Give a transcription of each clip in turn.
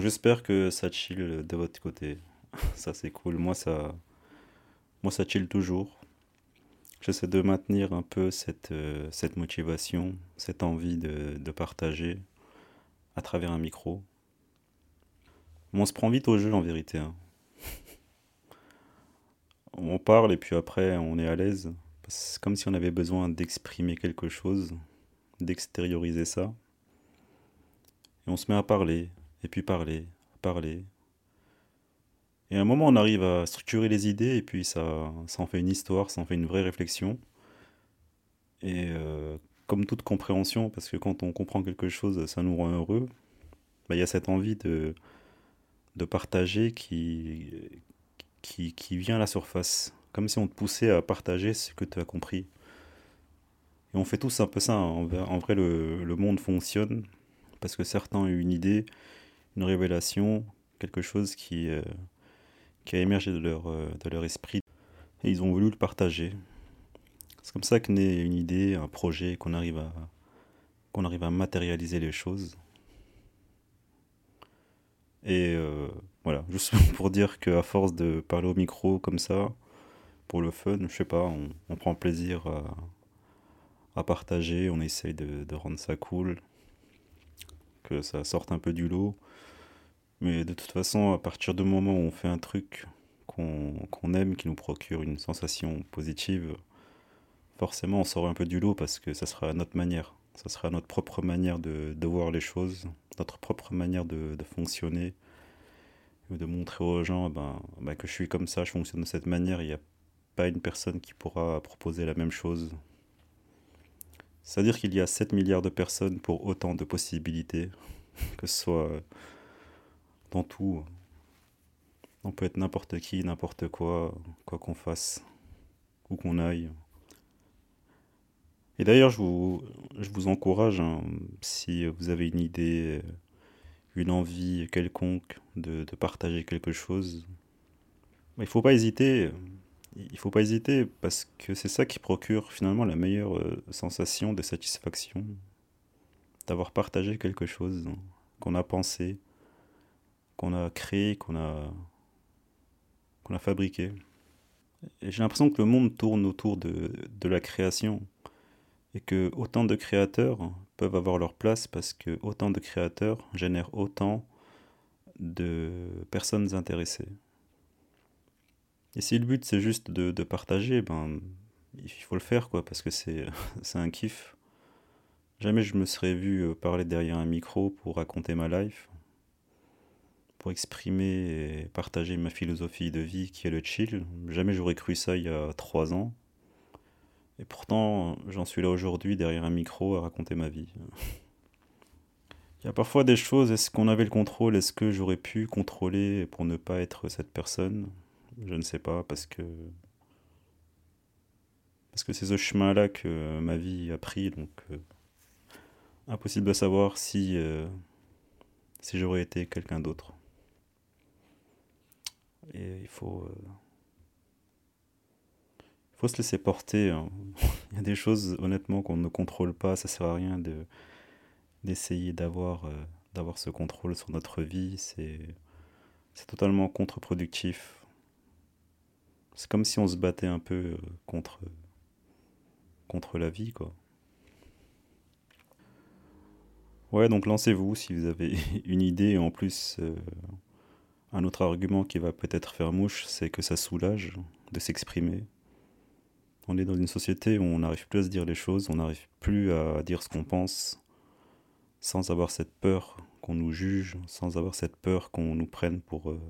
J'espère que ça chill de votre côté. Ça c'est cool. Moi ça, moi ça chill toujours. J'essaie de maintenir un peu cette, euh, motivation, cette envie de, de partager à travers un micro. on se prend vite au jeu en vérité. hein. On parle et puis après on est à l'aise. C'est comme si on avait besoin d'exprimer quelque chose, d'extérioriser ça. Et on se met à parler, et puis parler, parler. Et à un moment, on arrive à structurer les idées, et puis ça, ça en fait une histoire, ça en fait une vraie réflexion. Et euh, comme toute compréhension, parce que quand on comprend quelque chose, ça nous rend heureux, bah, il y a cette envie de, de partager qui, qui, qui vient à la surface. Comme si on te poussait à partager ce que tu as compris. Et on fait tous un peu ça. hein. En vrai, le, le monde fonctionne parce que certains ont une idée, une révélation, quelque chose qui, euh, qui a émergé de leur, euh, de leur esprit et ils ont voulu le partager. C'est comme ça que naît une idée, un projet, qu'on arrive à, qu'on arrive à matérialiser les choses. Et euh, voilà, juste pour dire qu'à force de parler au micro comme ça, pour le fun, je sais pas, on, prend plaisir à, partager, on essaye de rendre ça cool, que ça sorte un peu du lot. Mais de toute façon, à partir du moment où on fait un truc qu'on aime, qui nous procure une sensation positive, forcément on sort un peu du lot parce que ça sera notre manière. Ça sera notre propre manière de, de voir les choses, notre propre manière de, de fonctionner, de montrer aux gens ben, ben, que je suis comme ça, je fonctionne de cette manière, il n'y a pas une personne qui pourra proposer la même chose. C'est-à-dire qu'il y a 7 milliards de personnes pour autant de possibilités, que ce soit dans tout. On peut être n'importe qui, n'importe quoi, quoi qu'on fasse, où qu'on aille. Et d'ailleurs, je vous, encourage, hein, si vous avez une idée, une envie quelconque de, partager quelque chose, il ne faut pas hésiter. Il faut pas hésiter parce que c'est ça qui procure finalement la meilleure euh, sensation de satisfaction. D'avoir partagé quelque chose qu'on a pensé, qu'on a créé, qu'on a, qu'on a fabriqué. J'ai l'impression que le monde tourne autour de, la création et que autant de créateurs peuvent avoir leur place parce que autant de créateurs génèrent autant de personnes intéressées. Et si le but c'est juste de, partager, ben il faut le faire parce que c'est c'est un kiff. Jamais je me serais vu euh, parler derrière un micro pour raconter ma life, pour exprimer et partager ma philosophie de vie qui est le chill. Jamais j'aurais cru ça il y a trois ans. Et pourtant, j'en suis là aujourd'hui derrière un micro à raconter ma vie. Il y a parfois des choses, est-ce qu'on avait le contrôle? Est-ce que j'aurais pu contrôler pour ne pas être cette personne? Je ne sais pas, parce que parce que c'est ce chemin-là que ma vie a pris, donc euh, impossible de savoir si, euh, si j'aurais été quelqu'un d'autre. Et il faut, euh, faut se laisser porter. hein. Il y a des choses, honnêtement, qu'on ne contrôle pas. Ça sert à rien de, d'essayer d'avoir, euh, d'avoir ce contrôle sur notre vie. C'est, c'est totalement contre-productif. C'est comme si on se battait un peu euh, contre, contre la vie, quoi. Ouais, donc lancez-vous si vous avez une idée. En plus, euh, un autre argument qui va peut-être faire mouche, c'est que ça soulage de s'exprimer. On est dans une société où on n'arrive plus à se dire les choses, on n'arrive plus à dire ce qu'on pense sans avoir cette peur qu'on nous juge, sans avoir cette peur qu'on nous prenne pour euh,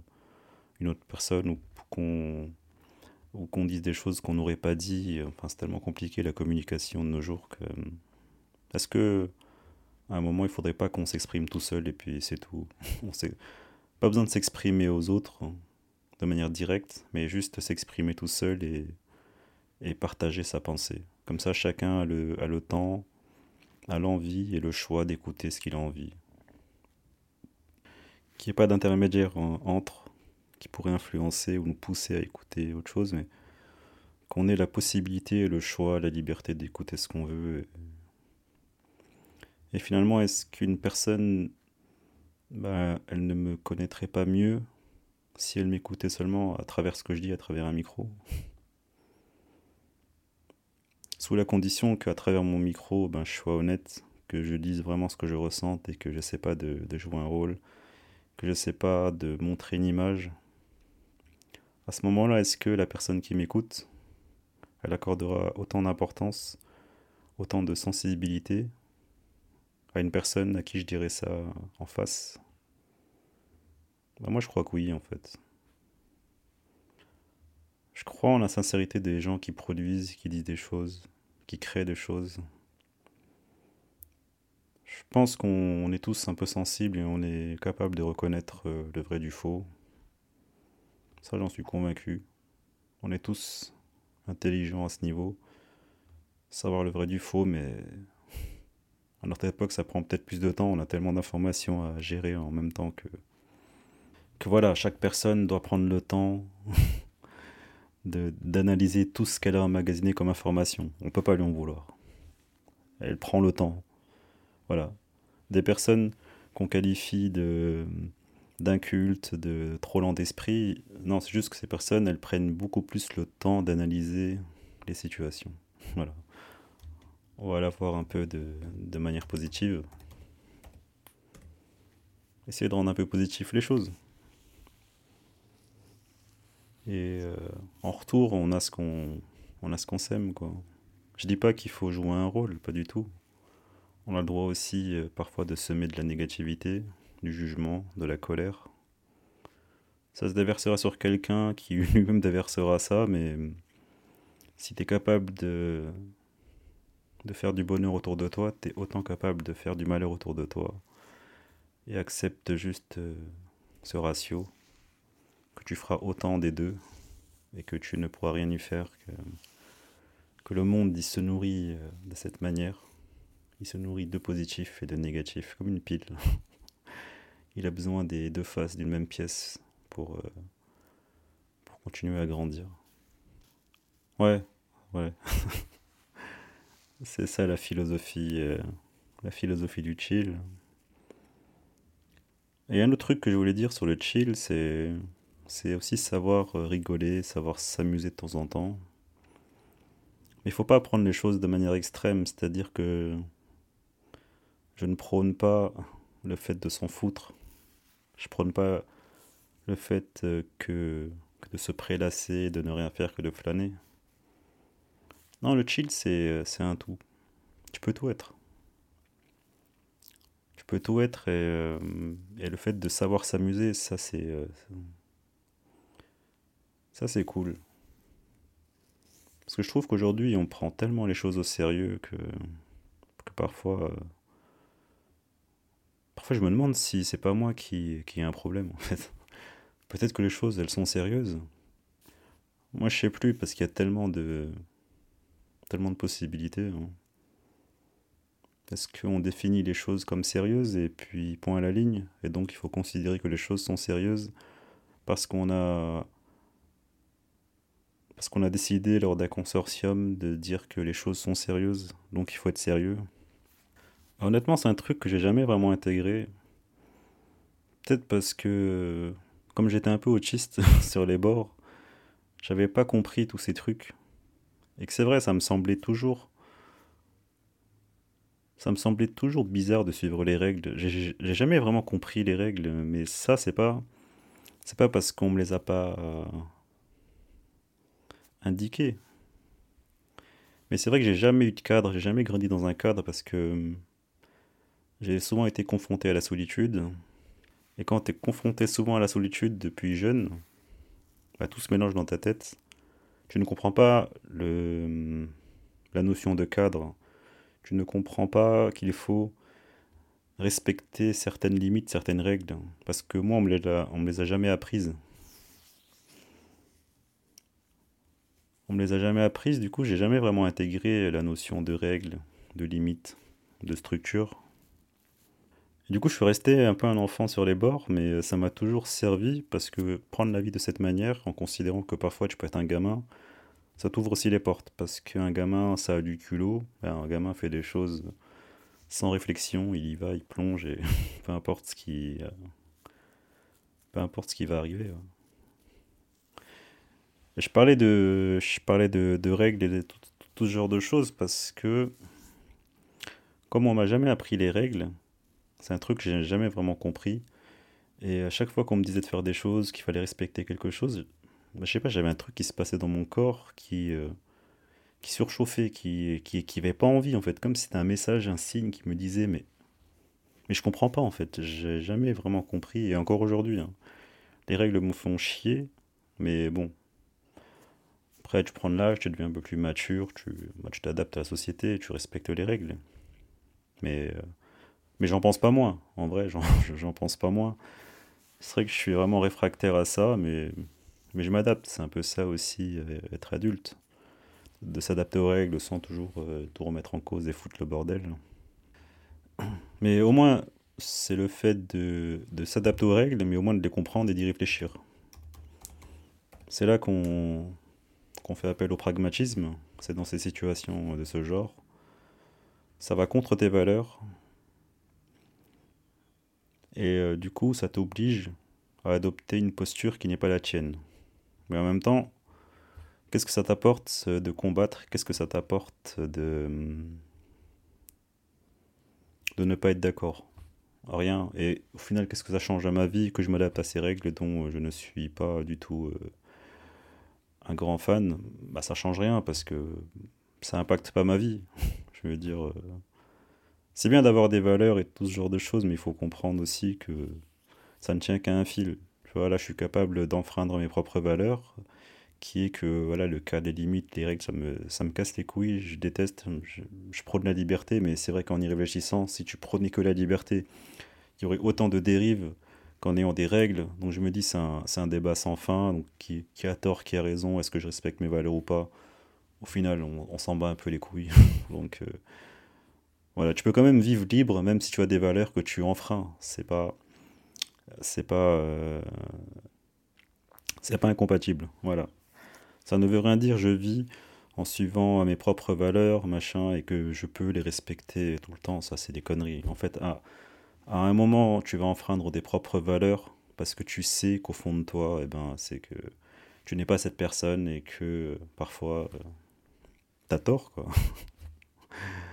une autre personne ou qu'on dise des choses qu'on n'aurait pas dit. Enfin, c'est tellement compliqué la communication de nos jours que. Est-ce que à un moment, il faudrait pas qu'on s'exprime tout seul et puis c'est tout? Pas besoin de s'exprimer aux autres hein, de manière directe, mais juste s'exprimer tout seul et, et partager sa pensée. Comme ça, chacun a le, a le temps, a l'envie et le choix d'écouter ce qu'il a envie. Qu'il n'y ait pas d'intermédiaire entre qui pourrait influencer ou nous pousser à écouter autre chose, mais qu'on ait la possibilité, le choix, la liberté d'écouter ce qu'on veut. Et, finalement, est-ce qu'une personne, bah, elle ne me connaîtrait pas mieux si elle m'écoutait seulement à travers ce que je dis, à travers un micro. Sous la condition qu'à travers mon micro, ben, je sois honnête, que je dise vraiment ce que je ressens et que je ne sais pas de, de jouer un rôle, que je ne sais pas de montrer une image, à ce moment-là, est-ce que la personne qui m'écoute, elle accordera autant d'importance, autant de sensibilité à une personne à qui je dirais ça en face bah, Moi, je crois que oui, en fait. Je crois en la sincérité des gens qui produisent, qui disent des choses, qui créent des choses. Je pense qu'on est tous un peu sensibles et on est capable de reconnaître euh, le vrai du faux, ça, j'en suis convaincu. On est tous intelligents à ce niveau. Savoir le vrai du faux, mais à notre époque, ça prend peut-être plus de temps. On a tellement d'informations à gérer en même temps que. Que voilà, chaque personne doit prendre le temps d'analyser tout ce qu'elle a emmagasiné comme information. On ne peut pas lui en vouloir. Elle prend le temps. Voilà. Des personnes qu'on qualifie de d'inculte, de trop lent d'esprit. Non, c'est juste que ces personnes, elles prennent beaucoup plus le temps d'analyser les situations. Voilà. On va la voir un peu de, de manière positive. Essayer de rendre un peu positif les choses. Et euh, en retour, on a ce qu'on on a ce quoi. Je dis pas qu'il faut jouer un rôle, pas du tout. On a le droit aussi euh, parfois de semer de la négativité, du jugement, de la colère. Ça se déversera sur quelqu'un qui lui-même déversera ça, mais si tu es capable de, de faire du bonheur autour de toi, tu es autant capable de faire du malheur autour de toi. Et accepte juste euh, ce ratio, que tu feras autant des deux, et que tu ne pourras rien y faire, que, le monde se nourrit euh, de cette manière. Il se nourrit de positif et de négatif, comme une pile. il a besoin des deux faces d'une même pièce pour, euh, pour continuer à grandir. Ouais, ouais. c'est ça la philosophie, euh, la philosophie du chill. Et un autre truc que je voulais dire sur le chill, c'est c'est aussi savoir euh, rigoler, savoir s'amuser de temps en temps. Mais il faut pas prendre les choses de manière extrême, c'est-à-dire que je ne prône pas le fait de s'en foutre je prône pas le fait euh, que, de se prélasser, de ne rien faire que de flâner. Non, le chill, c'est, euh, c'est un tout. Tu peux tout être. Tu peux tout être et, euh, le fait de savoir s'amuser, ça c'est. ça c'est cool. Parce que je trouve qu'aujourd'hui on prend tellement les choses au sérieux que, que parfois Parfois, je me demande si c'est pas moi qui, qui ai un problème, en fait. Peut-être que les choses, elles sont sérieuses. Moi, je sais plus, parce qu'il y a tellement de, tellement de possibilités. Hein. Est-ce qu'on définit les choses comme sérieuses et puis point à la ligne Et donc, il faut considérer que les choses sont sérieuses parce qu'on a parce qu'on a décidé lors d'un consortium de dire que les choses sont sérieuses, donc il faut être sérieux. Honnêtement, c'est un truc que j'ai jamais vraiment intégré. Peut-être parce que, comme j'étais un peu autiste sur les bords, j'avais pas compris tous ces trucs. Et que c'est vrai, ça me semblait toujours. Ça me semblait toujours bizarre de suivre les règles. J'ai jamais vraiment compris les règles, mais ça, c'est pas. C'est pas parce qu'on me les a pas euh, indiquées. Mais c'est vrai que j'ai jamais eu de cadre, j'ai jamais grandi dans un cadre parce que j'ai souvent été confronté à la solitude. Et quand tu es confronté souvent à la solitude depuis jeune, bah, tout se mélange dans ta tête. Tu ne comprends pas le, la notion de cadre. Tu ne comprends pas qu'il faut respecter certaines limites, certaines règles. Parce que moi, on me me les a jamais apprises. On me les a jamais apprises, du coup, j'ai jamais vraiment intégré la notion de règles, de limites, de structure. Du coup, je suis resté un peu un enfant sur les bords, mais ça m'a toujours servi parce que prendre la vie de cette manière, en considérant que parfois tu peux être un gamin, ça t'ouvre aussi les portes. Parce qu'un gamin, ça a du culot, ben, un gamin fait des choses sans réflexion, il y va, il plonge et peu importe ce qui, euh, peu importe ce qui va arriver. Je parlais de, je parlais de, règles et de tout, tout, ce genre de choses parce que comme on m'a jamais appris les règles, c'est un truc que j'ai jamais vraiment compris. Et à chaque fois qu'on me disait de faire des choses, qu'il fallait respecter quelque chose, bah, je sais pas, j'avais un truc qui se passait dans mon corps qui, euh, qui surchauffait, qui, qui, qui avait pas envie en fait, comme si c'était un message, un signe qui me disait mais mais je comprends pas en fait, j'ai jamais vraiment compris et encore aujourd'hui, hein. les règles me font chier, mais bon. Après, tu prends de l'âge, tu deviens un peu plus mature, tu bah, t'adaptes à la société, tu respectes les règles. Mais euh, mais j'en pense pas moins, en vrai, j'en pense pas moins. C'est vrai que je suis vraiment réfractaire à ça, mais, je m'adapte. C'est un peu ça aussi, euh, être adulte. De s'adapter aux règles sans toujours euh, tout remettre en cause et foutre le bordel. Mais au moins, c'est le fait de, s'adapter aux règles, mais au moins de les comprendre et d'y réfléchir. C'est là qu'on fait appel au pragmatisme, c'est dans ces situations de ce genre. Ça va contre tes valeurs, et euh, du coup, ça t'oblige à adopter une posture qui n'est pas la tienne. Mais en même temps, qu'est-ce que ça t'apporte de combattre? Qu'est-ce que ça t'apporte de, de ne pas être d'accord? Rien. Et au final, qu'est-ce que ça change à ma vie que je m'adapte à ces règles dont je ne suis pas du tout euh, un grand fan? Bah, ça change rien parce que ça impacte pas ma vie. je veux dire. C'est bien d'avoir des valeurs et tout ce genre de choses, mais il faut comprendre aussi que ça ne tient qu'à un fil. Tu vois, là, je suis capable d'enfreindre mes propres valeurs, qui est que voilà, le cas des limites, les règles, ça me, ça me casse les couilles, je déteste, je, prône la liberté, mais c'est vrai qu'en y réfléchissant, si tu prônais que la liberté, il y aurait autant de dérives qu'en ayant des règles. Donc je me dis, c'est un, un, débat sans fin, donc qui, a tort, qui a raison, est-ce que je respecte mes valeurs ou pas? Au final, on, on s'en bat un peu les couilles. donc. Euh, voilà, tu peux quand même vivre libre, même si tu as des valeurs que tu enfreins. C'est pas, c'est pas, euh, c'est pas incompatible. Voilà. Ça ne veut rien dire. Je vis en suivant mes propres valeurs, machin, et que je peux les respecter tout le temps. Ça, c'est des conneries. En fait, à, un moment, tu vas enfreindre des propres valeurs parce que tu sais qu'au fond de toi, eh ben, c'est que tu n'es pas cette personne et que parfois, euh, t'as tort, quoi.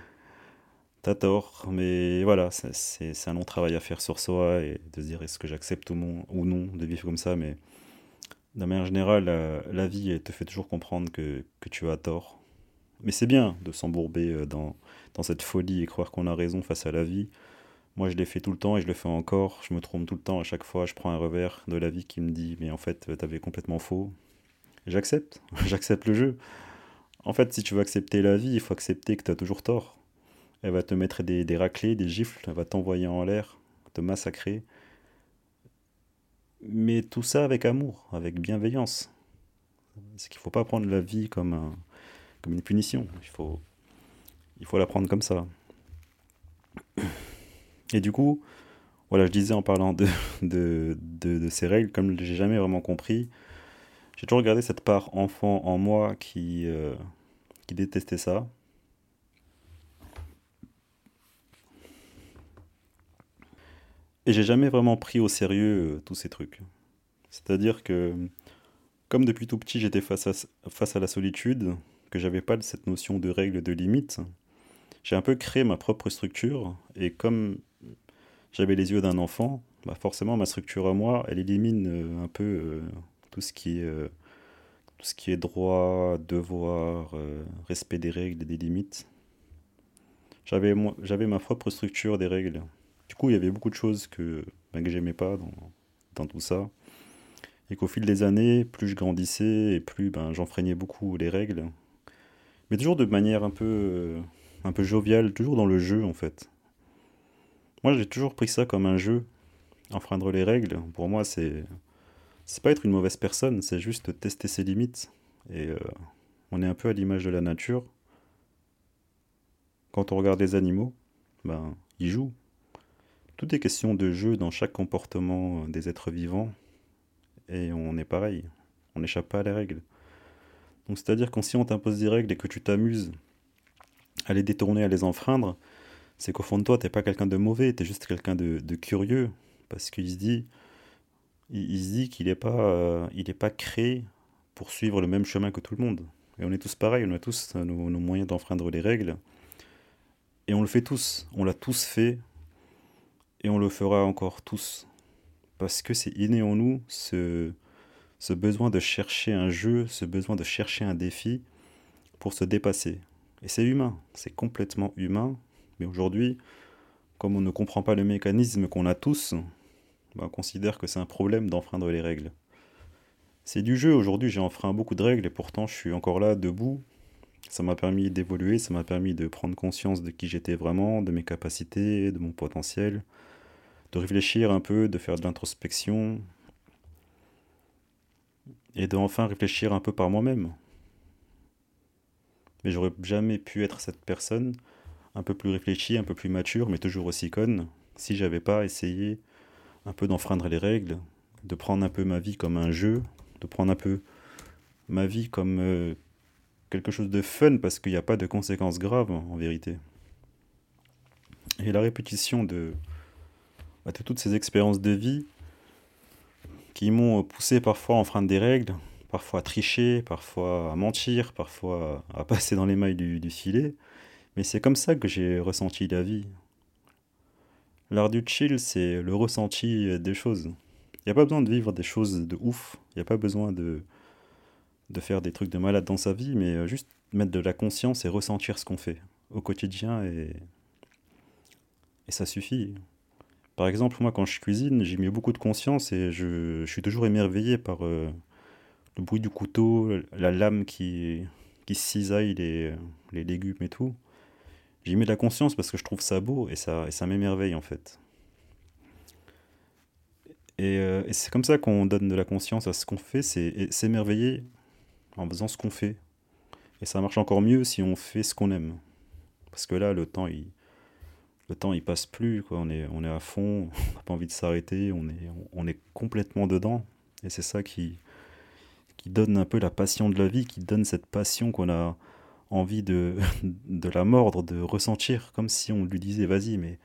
T'as tort, mais voilà, c'est un long travail à faire sur soi et de se dire est-ce que j'accepte ou, ou non de vivre comme ça, mais de manière générale, la, la, vie te fait toujours comprendre que, tu as tort. Mais c'est bien de s'embourber euh, dans, dans cette folie et croire qu'on a raison face à la vie. Moi, je l'ai fait tout le temps et je le fais encore. Je me trompe tout le temps. À chaque fois, je prends un revers de la vie qui me dit Mais en fait, t'avais complètement faux. J'accepte. J'accepte le jeu. En fait, si tu veux accepter la vie, il faut accepter que tu as toujours tort. Elle va te mettre des, des raclés, des gifles, elle va t'envoyer en l'air, te massacrer. Mais tout ça avec amour, avec bienveillance. C'est qu'il ne faut pas prendre la vie comme, un, comme une punition. Il faut, il faut la prendre comme ça. Et du coup, voilà, je disais en parlant de, ces règles, comme j'ai jamais vraiment compris, j'ai toujours regardé cette part enfant en moi qui, euh, qui détestait ça. Et j'ai jamais vraiment pris au sérieux euh, tous ces trucs. C'est-à-dire que, comme depuis tout petit j'étais face à, la solitude, que j'avais pas cette notion de règles, de limites, j'ai un peu créé ma propre structure, et comme j'avais les yeux d'un enfant, bah forcément ma structure à moi, elle élimine euh, un peu euh, tout, ce qui est, droit, devoir, respect des règles et des limites. J'avais ma propre structure des règles. Du coup, il y avait beaucoup de choses que, ben, que j'aimais pas dans, tout ça. Et qu'au fil des années, plus je grandissais et plus ben, j'enfreignais beaucoup les règles. Mais toujours de manière un peu, un peu joviale, toujours dans le jeu en fait. Moi j'ai toujours pris ça comme un jeu. Enfreindre les règles, pour moi c'est. C'est pas être une mauvaise personne, c'est juste tester ses limites. Et euh, on est un peu à l'image de la nature. Quand on regarde les animaux, ben, ils jouent. Tout est question de jeu dans chaque comportement des êtres vivants. Et on est pareil. On n'échappe pas à les règles. Donc c'est-à-dire que si on t'impose des règles et que tu t'amuses à les détourner, à les enfreindre, c'est qu'au fond de toi, t'es pas quelqu'un de mauvais, tu es juste quelqu'un de, curieux. Parce qu'il se dit, il, dit qu'il n'est pas, euh, il pas créé pour suivre le même chemin que tout le monde. Et on est tous pareils, on a tous nos, nos moyens d'enfreindre les règles. Et on le fait tous, on l'a tous fait, et on le fera encore tous. Parce que c'est inné en nous ce, besoin de chercher un jeu, ce besoin de chercher un défi pour se dépasser. Et c'est humain, c'est complètement humain. Mais aujourd'hui, comme on ne comprend pas le mécanisme qu'on a tous, ben, on considère que c'est un problème d'enfreindre les règles. C'est du jeu, aujourd'hui j'ai enfreint beaucoup de règles et pourtant je suis encore là debout. Ça m'a permis d'évoluer, ça m'a permis de prendre conscience de qui j'étais vraiment, de mes capacités, de mon potentiel, de réfléchir un peu, de faire de l'introspection et de enfin réfléchir un peu par moi-même. Mais j'aurais jamais pu être cette personne un peu plus réfléchie, un peu plus mature, mais toujours aussi conne, si j'avais pas essayé un peu d'enfreindre les règles, de prendre un peu ma vie comme un jeu, de prendre un peu ma vie comme euh, quelque chose de fun parce qu'il n'y a pas de conséquences graves en vérité. Et la répétition de, bah, de toutes ces expériences de vie qui m'ont poussé parfois à enfreindre des règles, parfois à tricher, parfois à mentir, parfois à passer dans les mailles du, du filet. Mais c'est comme ça que j'ai ressenti la vie. L'art du chill, c'est le ressenti des choses. Il n'y a pas besoin de vivre des choses de ouf. Il n'y a pas besoin de, de faire des trucs de malade dans sa vie, mais juste mettre de la conscience et ressentir ce qu'on fait au quotidien et, et ça suffit. Par exemple, moi, quand je cuisine, j'ai mis beaucoup de conscience et je, suis toujours émerveillé par euh, le bruit du couteau, la lame qui, qui cisaille les, les légumes et tout. J'y mets de la conscience parce que je trouve ça beau et ça, et ça m'émerveille en fait. Et, euh, et c'est comme ça qu'on donne de la conscience à ce qu'on fait, c'est s'émerveiller en faisant ce qu'on fait. Et ça marche encore mieux si on fait ce qu'on aime. Parce que là, le temps, il, le passe plus, quoi. On, est, à fond, on n'a pas envie de s'arrêter, on est, complètement dedans. Et c'est ça qui, qui donne un peu la passion de la vie, qui donne cette passion qu'on a envie de, de la mordre, de ressentir, comme si on lui disait vas-y, mais,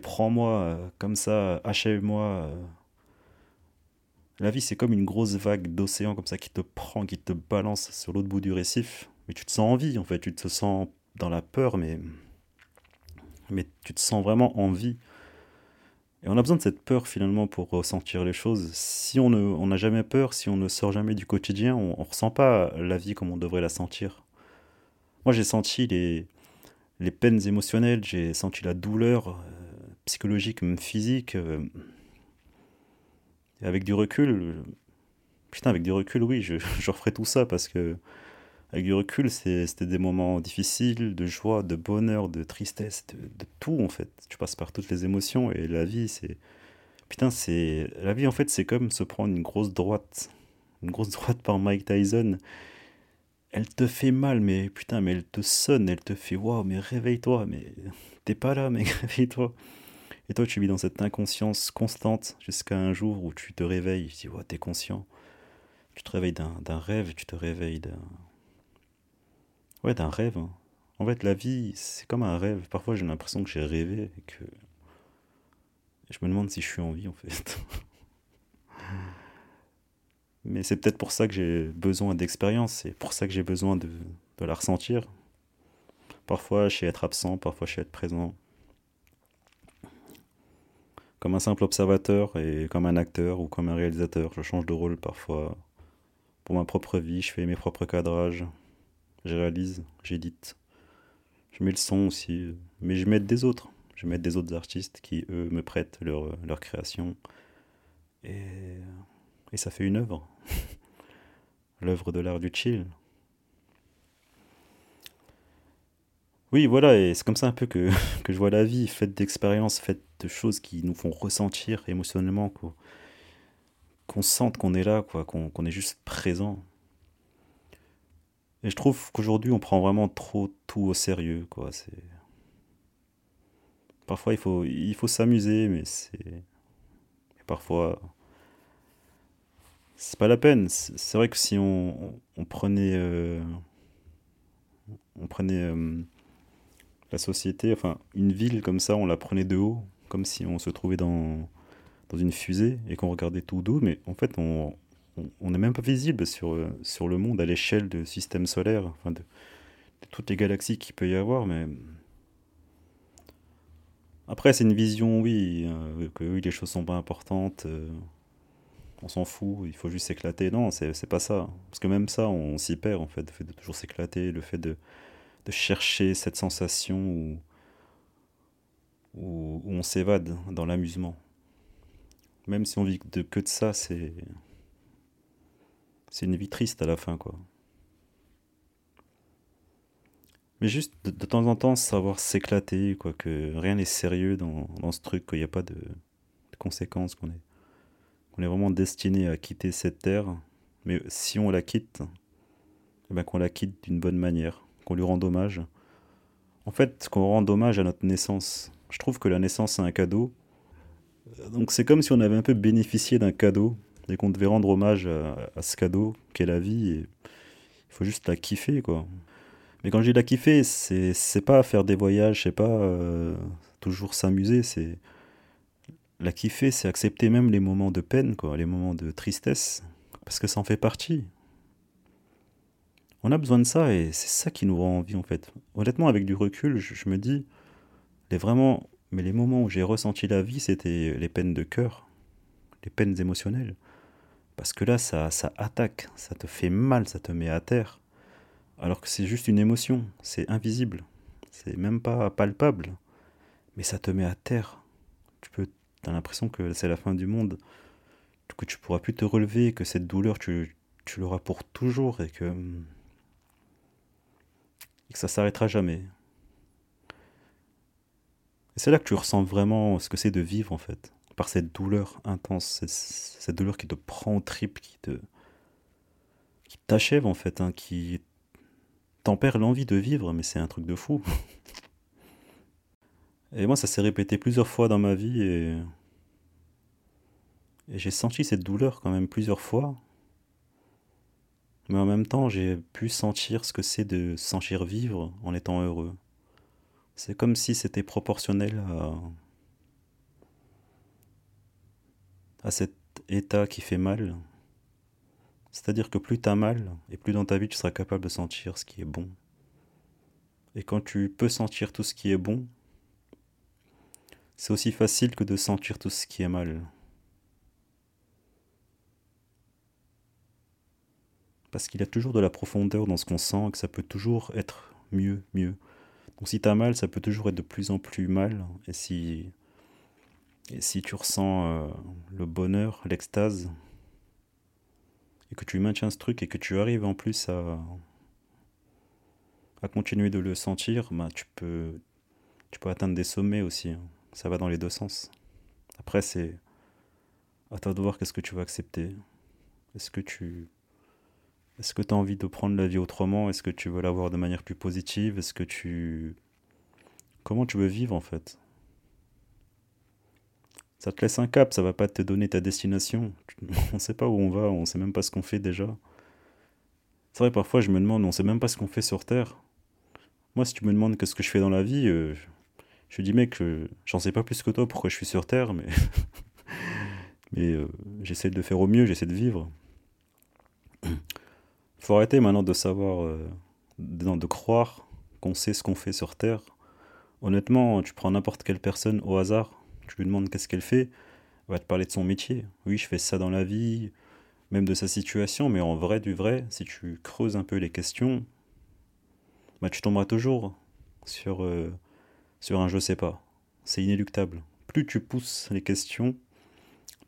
prends-moi euh, comme ça, achève-moi. La vie, c'est comme une grosse vague d'océan comme ça qui te prend, qui te balance sur l'autre bout du récif. Mais tu te sens en vie, en fait, tu te sens dans la peur, mais mais tu te sens vraiment en vie. Et on a besoin de cette peur finalement pour ressentir les choses. Si on n'a jamais peur, si on ne sort jamais du quotidien, on ne ressent pas la vie comme on devrait la sentir. Moi j'ai senti les, les peines émotionnelles, j'ai senti la douleur euh, psychologique, même physique. Euh, avec du recul, putain avec du recul oui, je, je tout ça parce que avec du recul, c'était des moments difficiles, de joie, de bonheur, de tristesse, de, tout en fait. Tu passes par toutes les émotions et la vie, c'est. Putain, c'est. La vie en fait, c'est comme se prendre une grosse droite. Une grosse droite par Mike Tyson. Elle te fait mal, mais putain, mais elle te sonne, elle te fait waouh, mais réveille-toi, mais t'es pas là, mec, réveille-toi. Et toi, tu vis dans cette inconscience constante jusqu'à un jour où tu te réveilles, tu dis, ouais, t'es conscient. Tu te réveilles d'un rêve, tu te réveilles d'un Ouais, d'un rêve. Hein. En fait, la vie, c'est comme un rêve. Parfois, j'ai l'impression que j'ai rêvé et que. Je me demande si je suis en vie, en fait. Mais c'est peut-être pour ça que j'ai besoin d'expérience, c'est pour ça que j'ai besoin de, de la ressentir. Parfois, je sais être absent, parfois, je sais être présent. Comme un simple observateur et comme un acteur ou comme un réalisateur, je change de rôle parfois. Pour ma propre vie, je fais mes propres cadrages, je réalise, j'édite. Je mets le son aussi, mais je mets des autres. Je mets des autres artistes qui, eux, me prêtent leur, leur création. Et, Et ça fait une œuvre. L'œuvre de l'art du chill. Oui, voilà, et c'est comme ça un peu que, que je vois la vie, faite d'expériences, faite choses qui nous font ressentir émotionnellement, quoi. Qu'on sente qu'on est là, quoi, qu'on est juste présent. Et je trouve qu'aujourd'hui, on prend vraiment trop tout au sérieux, quoi. C'est... Parfois, il faut, il faut s'amuser, mais c'est... parfois, c'est pas la peine. C'est vrai que si on, prenait, euh, on prenait euh, la société, enfin, une ville comme ça, on la prenait de haut, comme si on se trouvait dans, dans une fusée et qu'on regardait tout d'eau, mais en fait, on, n'est même pas visible sur, sur le monde à l'échelle du système solaire, enfin, de, toutes les galaxies qu'il peut y avoir, mais Après, c'est une vision, oui, euh, que oui, les choses sont pas importantes, euh, on s'en fout, il faut juste s'éclater. Non, c'est c'est pas ça. Parce que même ça, on s'y perd en fait, le fait de toujours s'éclater, le fait de, de chercher cette sensation où, où, on s'évade dans l'amusement. Même si on vit que de ça, c'est une vie triste à la fin, quoi. Mais juste de, temps en temps, savoir s'éclater, quoi, que rien n'est sérieux dans, ce truc, qu'il n'y a pas de, conséquences, qu'on est, qu'on est vraiment destiné à quitter cette terre. Mais si on la quitte, eh ben qu'on la quitte d'une bonne manière, qu'on lui rende hommage. En fait, qu'on rende hommage à notre naissance. Je trouve que la naissance, c'est un cadeau. Donc c'est comme si on avait un peu bénéficié d'un cadeau et qu'on devait rendre hommage à, ce cadeau qu'est la vie. Il faut juste la kiffer, quoi. Mais quand je dis la kiffer, c'est pas faire des voyages, c'est pas euh, toujours s'amuser, c'est la kiffer, c'est accepter même les moments de peine, quoi, les moments de tristesse, parce que ça en fait partie. On a besoin de ça et c'est ça qui nous rend envie en fait. Honnêtement, avec du recul, je me dis, mais les moments où j'ai ressenti la vie, c'était les peines de cœur, les peines émotionnelles. Parce que là, ça, ça attaque, ça te fait mal, ça te met à terre. Alors que c'est juste une émotion, c'est invisible, c'est même pas palpable, mais ça te met à terre. Tu peux, t'as l'impression que c'est la fin du monde, que tu pourras plus te relever, que cette douleur, tu, tu l'auras pour toujours et que, et que ça s'arrêtera jamais. Et c'est là que tu ressens vraiment ce que c'est de vivre en fait, par cette douleur intense, cette, douleur qui te prend au trip, qui te, qui t'achève en fait, hein, qui t'en perds l'envie de vivre, mais c'est un truc de fou. Et moi, ça s'est répété plusieurs fois dans ma vie et, j'ai senti cette douleur quand même plusieurs fois. Mais en même temps, j'ai pu sentir ce que c'est de se sentir vivre en étant heureux. C'est comme si c'était proportionnel à, cet état qui fait mal. C'est-à-dire que plus t'as mal, et plus dans ta vie tu seras capable de sentir ce qui est bon. Et quand tu peux sentir tout ce qui est bon, c'est aussi facile que de sentir tout ce qui est mal. Parce qu'il y a toujours de la profondeur dans ce qu'on sent et que ça peut toujours être mieux, mieux. Donc si t'as mal, ça peut toujours être de plus en plus mal. Et si, tu ressens euh, le bonheur, l'extase, et que tu maintiens ce truc et que tu arrives en plus à, à continuer de le sentir, bah, tu peux, tu peux atteindre des sommets aussi. hein. Ça va dans les deux sens. Après, c'est à toi de voir qu'est-ce que tu vas accepter. Est-ce que tu est-ce que tu as envie de prendre la vie autrement? Est-ce que tu veux la voir de manière plus positive? Est-ce que tu comment tu veux vivre en fait? Ça te laisse un cap, ça va pas te donner ta destination. On sait pas où on va, on sait même pas ce qu'on fait déjà. C'est vrai, parfois je me demande, on sait même pas ce qu'on fait sur Terre. Moi, si tu me demandes qu'est-ce que je fais dans la vie, euh, je dis mec, euh, j'en sais pas plus que toi pourquoi je suis sur Terre, mais, mais euh, j'essaie de faire au mieux, j'essaie de vivre. Faut arrêter maintenant de savoir, euh, de, croire qu'on sait ce qu'on fait sur Terre. Honnêtement, tu prends n'importe quelle personne au hasard, tu lui demandes qu'est-ce qu'elle fait, va te parler de son métier. Oui, je fais ça dans la vie, même de sa situation, mais en vrai du vrai, si tu creuses un peu les questions, bah, tu tomberas toujours sur, euh, sur un je sais pas. C'est inéluctable. Plus tu pousses les questions,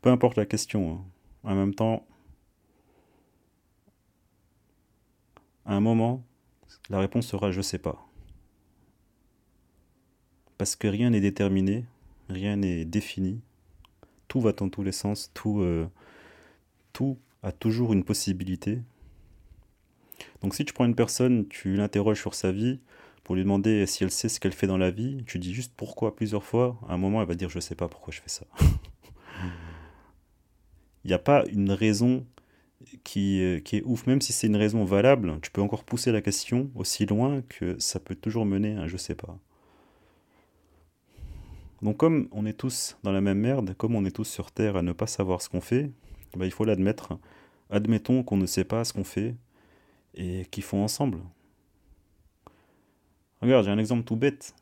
peu importe la question, hein, en même temps, à un moment, la réponse sera je sais pas. Parce que rien n'est déterminé, rien n'est défini. Tout va dans tous les sens, tout, euh, tout a toujours une possibilité. Donc si tu prends une personne, tu l'interroges sur sa vie, pour lui demander si elle sait ce qu'elle fait dans la vie, tu dis juste pourquoi plusieurs fois, à un moment elle va dire je sais pas pourquoi je fais ça. Il n'y a pas une raison qui, euh, qui est ouf, même si c'est une raison valable, tu peux encore pousser la question aussi loin que ça peut toujours mener à je sais pas. Donc comme on est tous dans la même merde, comme on est tous sur Terre à ne pas savoir ce qu'on fait, bah, il faut l'admettre. Admettons qu'on ne sait pas ce qu'on fait et qu'ils font ensemble. Regarde, j'ai un exemple tout bête.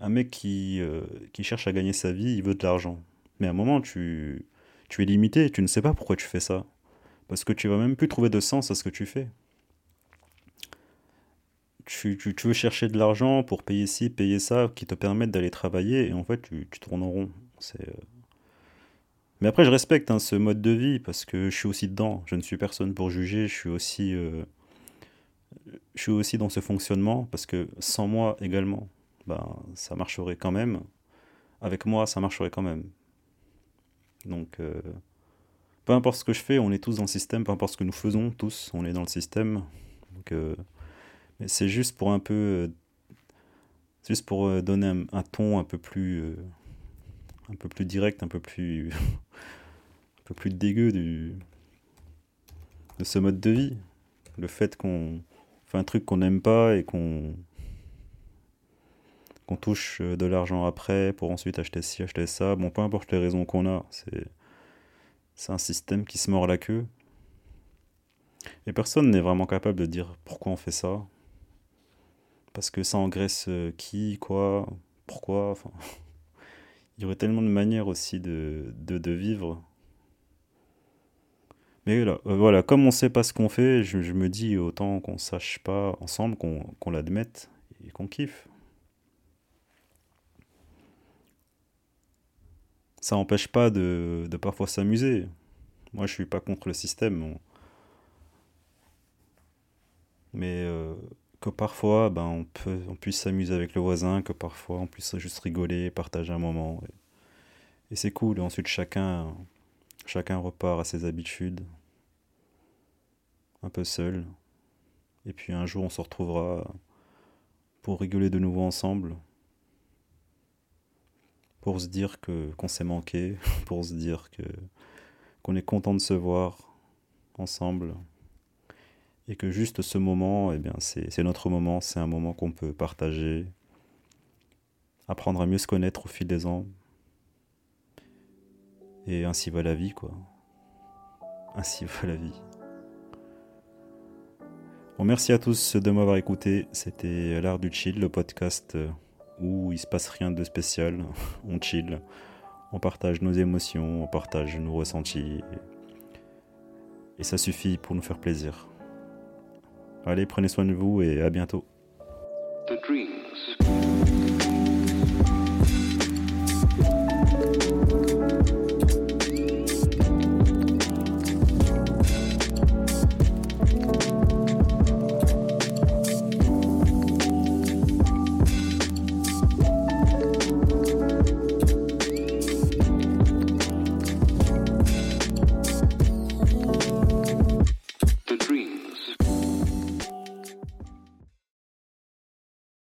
Un mec qui, euh, qui cherche à gagner sa vie, il veut de l'argent. Mais à un moment, tu, tu es limité, tu ne sais pas pourquoi tu fais ça. Parce que tu vas même plus trouver de sens à ce que tu fais. Tu, veux chercher de l'argent pour payer ci, payer ça, qui te permettent d'aller travailler, et en fait, tu, tournes en rond. Euh. Mais après, je respecte hein, ce mode de vie, parce que je suis aussi dedans. Je ne suis personne pour juger, je suis aussi, euh, je suis aussi dans ce fonctionnement, parce que sans moi également, ben, ça marcherait quand même. Avec moi, ça marcherait quand même. Donc, euh, peu importe ce que je fais, on est tous dans le système, peu importe ce que nous faisons, tous, on est dans le système. Donc, euh, c'est juste pour un peu. Euh, juste pour donner un, ton un peu plus. un peu plus direct, un peu plus. un peu plus dégueu du, de ce mode de vie. Le fait qu'on fait un truc qu'on n'aime pas et qu'on qu'on touche euh, de l'argent après pour ensuite acheter ci, acheter ça. Bon, peu importe les raisons qu'on a, c'est, c'est un système qui se mord la queue. Et personne n'est vraiment capable de dire pourquoi on fait ça. Parce que ça engraisse euh, qui, quoi, pourquoi. Enfin, il y aurait tellement de manières aussi de, de, vivre. Mais voilà, euh, voilà, comme on ne sait pas ce qu'on fait, je, me dis autant qu'on sache pas ensemble, qu'on l'admette et qu'on kiffe. Ça n'empêche pas de, parfois s'amuser. Moi, je suis pas contre le système. Mais euh, que parfois, ben, on, puisse s'amuser avec le voisin, que parfois, on puisse juste rigoler, partager un moment. Et, c'est cool. Et ensuite, chacun, chacun repart à ses habitudes, un peu seul. Et puis un jour, on se retrouvera pour rigoler de nouveau ensemble pour se dire qu'on s'est manqué, pour se dire qu'on est content de se voir ensemble et que juste ce moment, eh bien, c'est notre moment, c'est un moment qu'on peut partager, apprendre à mieux se connaître au fil des ans. Et ainsi va la vie, quoi. Ainsi va la vie. Bon, merci à tous de m'avoir écouté. C'était l'art du chill, le podcast où il se passe rien de spécial, on chill, on partage nos émotions, on partage nos ressentis, et, ça suffit pour nous faire plaisir. Allez, prenez soin de vous et à bientôt.